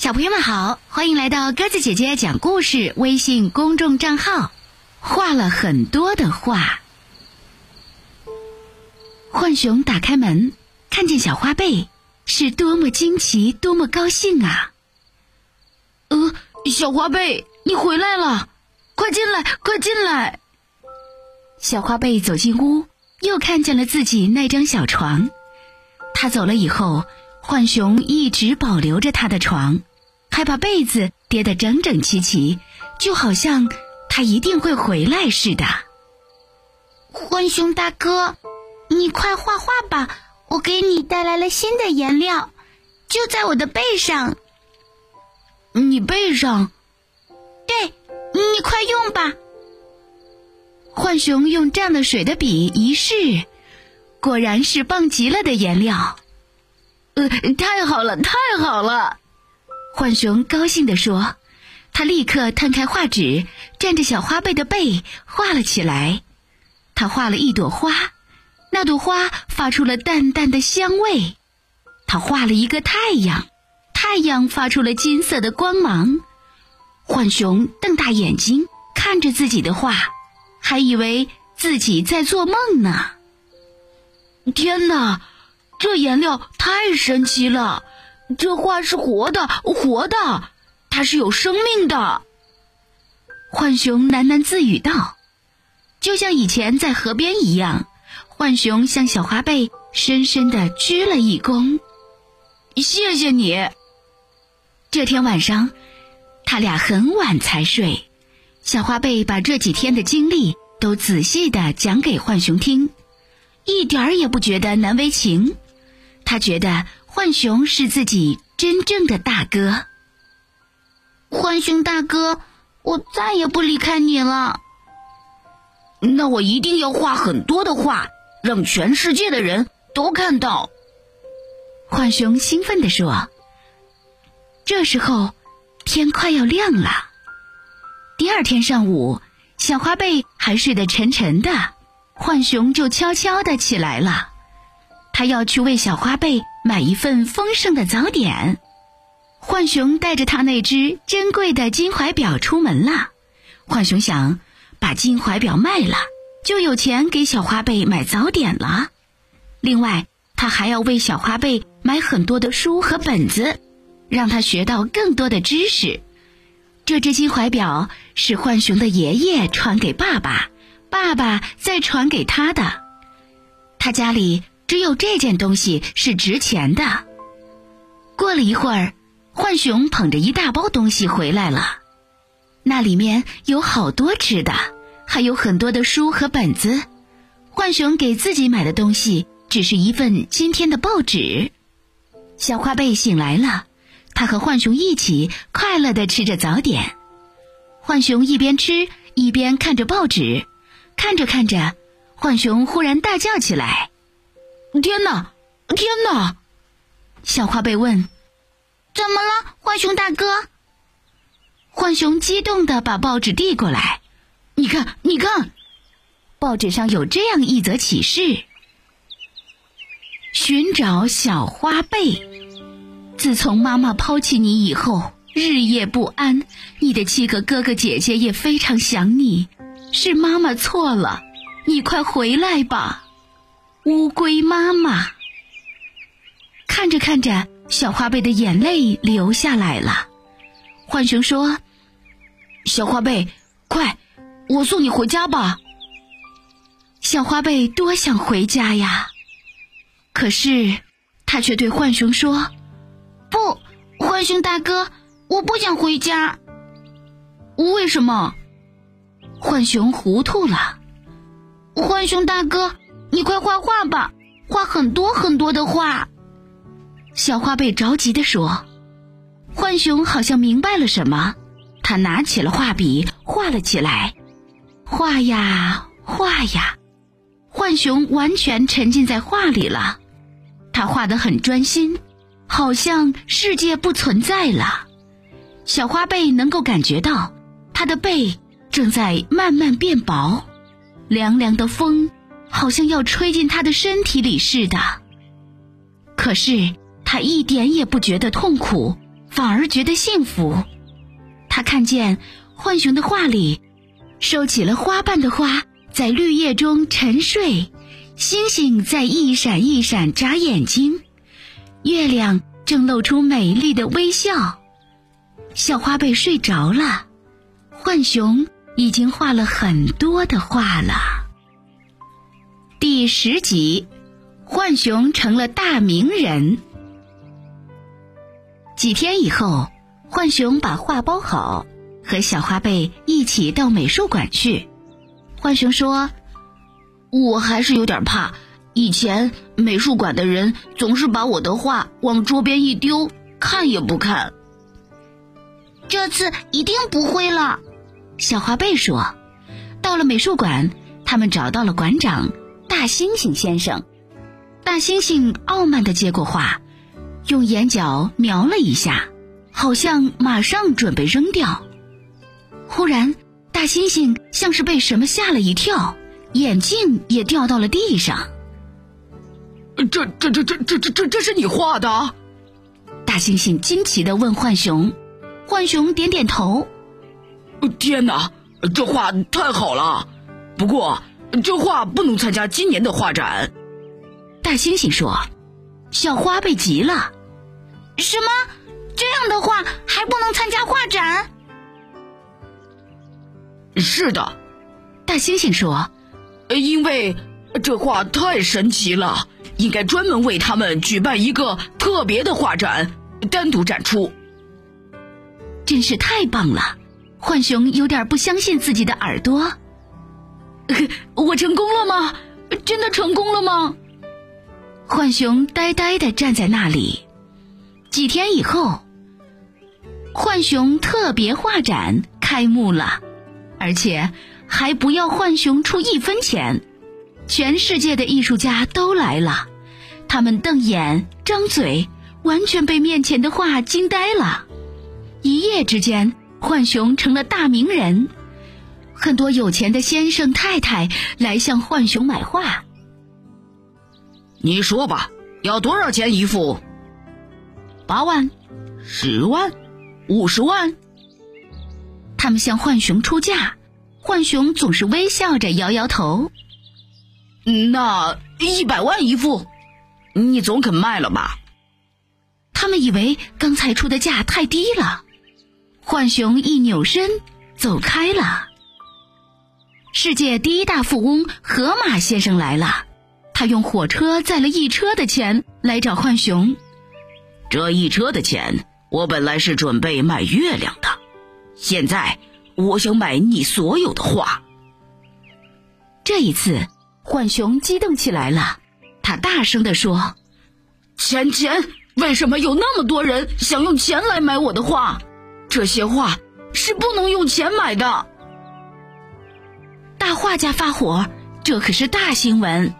小朋友们好，欢迎来到鸽子姐姐讲故事微信公众账号。画了很多的画。浣熊打开门，看见小花贝，是多么惊奇，多么高兴啊！呃，小花贝，你回来了，快进来，快进来！小花贝走进屋，又看见了自己那张小床。他走了以后，浣熊一直保留着他的床。还把被子叠得整整齐齐，就好像他一定会回来似的。浣熊大哥，你快画画吧，我给你带来了新的颜料，就在我的背上。你背上？对，你快用吧。浣熊用蘸了水的笔一试，果然是棒极了的颜料。呃，太好了，太好了。浣熊高兴地说：“他立刻摊开画纸，蘸着小花贝的背画了起来。他画了一朵花，那朵花发出了淡淡的香味。他画了一个太阳，太阳发出了金色的光芒。浣熊瞪大眼睛看着自己的画，还以为自己在做梦呢。天哪，这颜料太神奇了！”这画是活的，活的，它是有生命的。浣熊喃喃自语道：“就像以前在河边一样。”浣熊向小花贝深深的鞠了一躬，谢谢你。这天晚上，他俩很晚才睡。小花贝把这几天的经历都仔细的讲给浣熊听，一点儿也不觉得难为情。他觉得。浣熊是自己真正的大哥。浣熊大哥，我再也不离开你了。那我一定要画很多的画，让全世界的人都看到。浣熊兴奋地说。这时候，天快要亮了。第二天上午，小花贝还睡得沉沉的，浣熊就悄悄的起来了。他要去为小花贝买一份丰盛的早点。浣熊带着他那只珍贵的金怀表出门了。浣熊想，把金怀表卖了，就有钱给小花贝买早点了。另外，他还要为小花贝买很多的书和本子，让他学到更多的知识。这只金怀表是浣熊的爷爷传给爸爸，爸爸再传给他的。他家里。只有这件东西是值钱的。过了一会儿，浣熊捧着一大包东西回来了，那里面有好多吃的，还有很多的书和本子。浣熊给自己买的东西只是一份今天的报纸。小花贝醒来了，他和浣熊一起快乐的吃着早点。浣熊一边吃一边看着报纸，看着看着，浣熊忽然大叫起来。天哪！天哪！小花贝问：“怎么了，浣熊大哥？”浣熊激动的把报纸递过来：“你看，你看，报纸上有这样一则启事：寻找小花贝。自从妈妈抛弃你以后，日夜不安，你的七个哥哥姐姐也非常想你。是妈妈错了，你快回来吧。”乌龟妈妈看着看着，小花贝的眼泪流下来了。浣熊说：“小花贝，快，我送你回家吧。”小花贝多想回家呀，可是他却对浣熊说：“不，浣熊大哥，我不想回家。为什么？”浣熊糊涂了。浣熊大哥。你快画画吧，画很多很多的画。小花贝着急地说。浣熊好像明白了什么，他拿起了画笔画了起来，画呀画呀，浣熊完全沉浸在画里了。他画得很专心，好像世界不存在了。小花贝能够感觉到，他的背正在慢慢变薄，凉凉的风。好像要吹进他的身体里似的，可是他一点也不觉得痛苦，反而觉得幸福。他看见浣熊的画里，收起了花瓣的花在绿叶中沉睡，星星在一闪一闪眨眼睛，月亮正露出美丽的微笑。小花被睡着了，浣熊已经画了很多的画了。第十集，浣熊成了大名人。几天以后，浣熊把画包好，和小花贝一起到美术馆去。浣熊说：“我还是有点怕，以前美术馆的人总是把我的画往桌边一丢，看也不看。”这次一定不会了，小花贝说。到了美术馆，他们找到了馆长大猩猩先生。大猩猩傲慢地接过画，用眼角瞄了一下，好像马上准备扔掉。忽然，大猩猩像是被什么吓了一跳，眼镜也掉到了地上。这、这、这、这、这、这、这，这是你画的？大猩猩惊奇地问浣熊。浣熊点点头。天哪，这画太好了！不过这画不能参加今年的画展。大猩猩说：“小花被急了。什么？这样的画还不能参加画展？”是的，大猩猩说：“因为这画太神奇了，应该专门为他们举办一个特别的画展，单独展出。”真是太棒了！浣熊有点不相信自己的耳朵。我成功了吗？真的成功了吗？浣熊呆呆的站在那里。几天以后，浣熊特别画展开幕了，而且还不要浣熊出一分钱。全世界的艺术家都来了，他们瞪眼张嘴，完全被面前的画惊呆了。一夜之间，浣熊成了大名人，很多有钱的先生太太来向浣熊买画。你说吧，要多少钱一幅？八万、十万、五十万。他们向浣熊出价，浣熊总是微笑着摇摇头。那一百万一幅，你总肯卖了吧？他们以为刚才出的价太低了。浣熊一扭身走开了。世界第一大富翁河马先生来了，他用火车载了一车的钱来找浣熊。这一车的钱，我本来是准备买月亮的，现在我想买你所有的画。这一次，浣熊激动起来了，他大声地说：“钱钱，为什么有那么多人想用钱来买我的画？”这些画是不能用钱买的。大画家发火，这可是大新闻，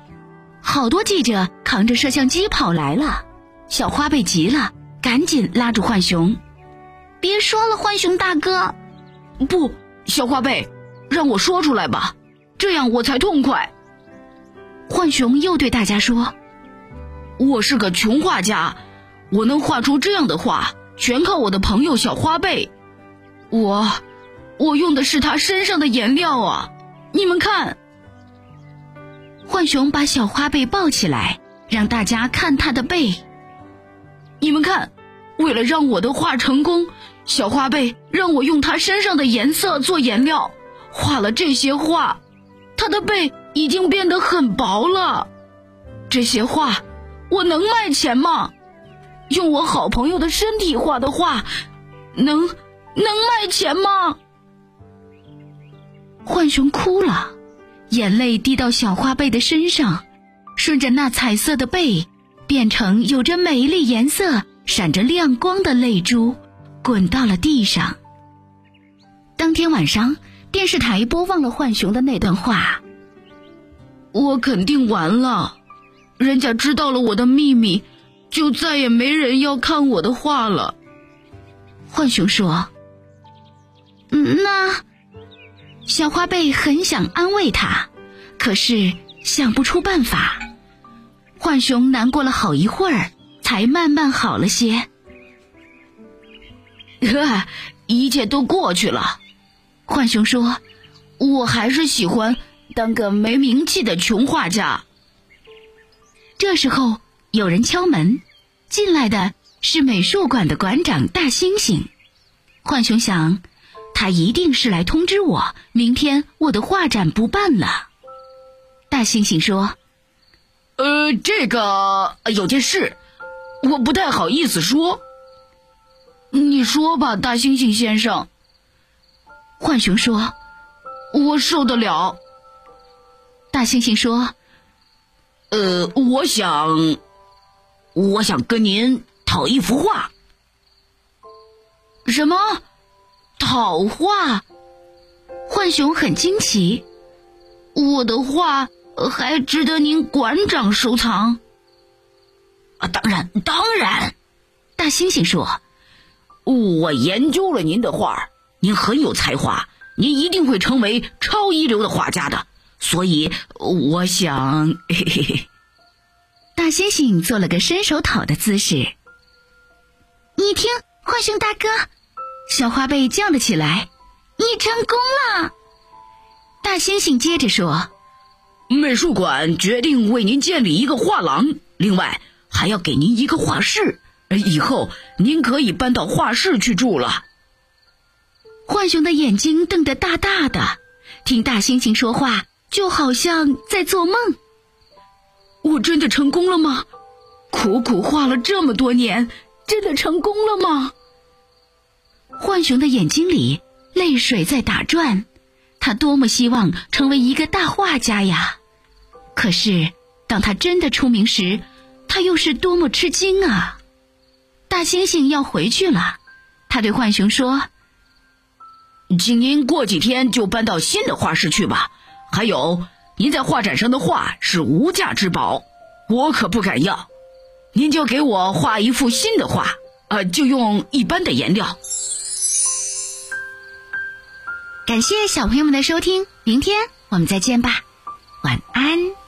好多记者扛着摄像机跑来了。小花被急了，赶紧拉住浣熊：“别说了，浣熊大哥。”“不，小花贝，让我说出来吧，这样我才痛快。”浣熊又对大家说：“我是个穷画家，我能画出这样的画。”全靠我的朋友小花贝，我，我用的是他身上的颜料啊！你们看，浣熊把小花贝抱起来，让大家看他的背。你们看，为了让我的画成功，小花贝让我用他身上的颜色做颜料，画了这些画，他的背已经变得很薄了。这些画，我能卖钱吗？用我好朋友的身体画的画，能能卖钱吗？浣熊哭了，眼泪滴到小花贝的身上，顺着那彩色的背，变成有着美丽颜色、闪着亮光的泪珠，滚到了地上。当天晚上，电视台播放了浣熊的那段话。我肯定完了，人家知道了我的秘密。就再也没人要看我的画了。浣熊说：“那小花贝很想安慰他，可是想不出办法。浣熊难过了好一会儿，才慢慢好了些。一切都过去了。浣熊说：“我还是喜欢当个没名气的穷画家。”这时候有人敲门，进来的是美术馆的馆长大猩猩。浣熊想，他一定是来通知我，明天我的画展不办了。大猩猩说：“呃，这个有件事，我不太好意思说。你说吧，大猩猩先生。”浣熊说：“我受得了。”大猩猩说：“呃，我想，我想跟您讨一幅画。”什么？讨画？浣熊很惊奇。我的画还值得您馆长收藏？啊，当然，当然。大猩猩说：“我研究了您的画，您很有才华，您一定会成为超一流的画家的。所以，我想……”嘿 嘿嘿。大猩猩做了个伸手讨的姿势。你听，浣熊大哥。小花被叫了起来，你成功了！大猩猩接着说：“美术馆决定为您建立一个画廊，另外还要给您一个画室，以后您可以搬到画室去住了。”浣熊的眼睛瞪得大大的，听大猩猩说话就好像在做梦。我真的成功了吗？苦苦画了这么多年，真的成功了吗？浣熊的眼睛里泪水在打转，他多么希望成为一个大画家呀！可是当他真的出名时，他又是多么吃惊啊！大猩猩要回去了，他对浣熊说：“请您过几天就搬到新的画室去吧。还有，您在画展上的画是无价之宝，我可不敢要。您就给我画一幅新的画，呃，就用一般的颜料。”感谢小朋友们的收听明天我们再见吧。晚安。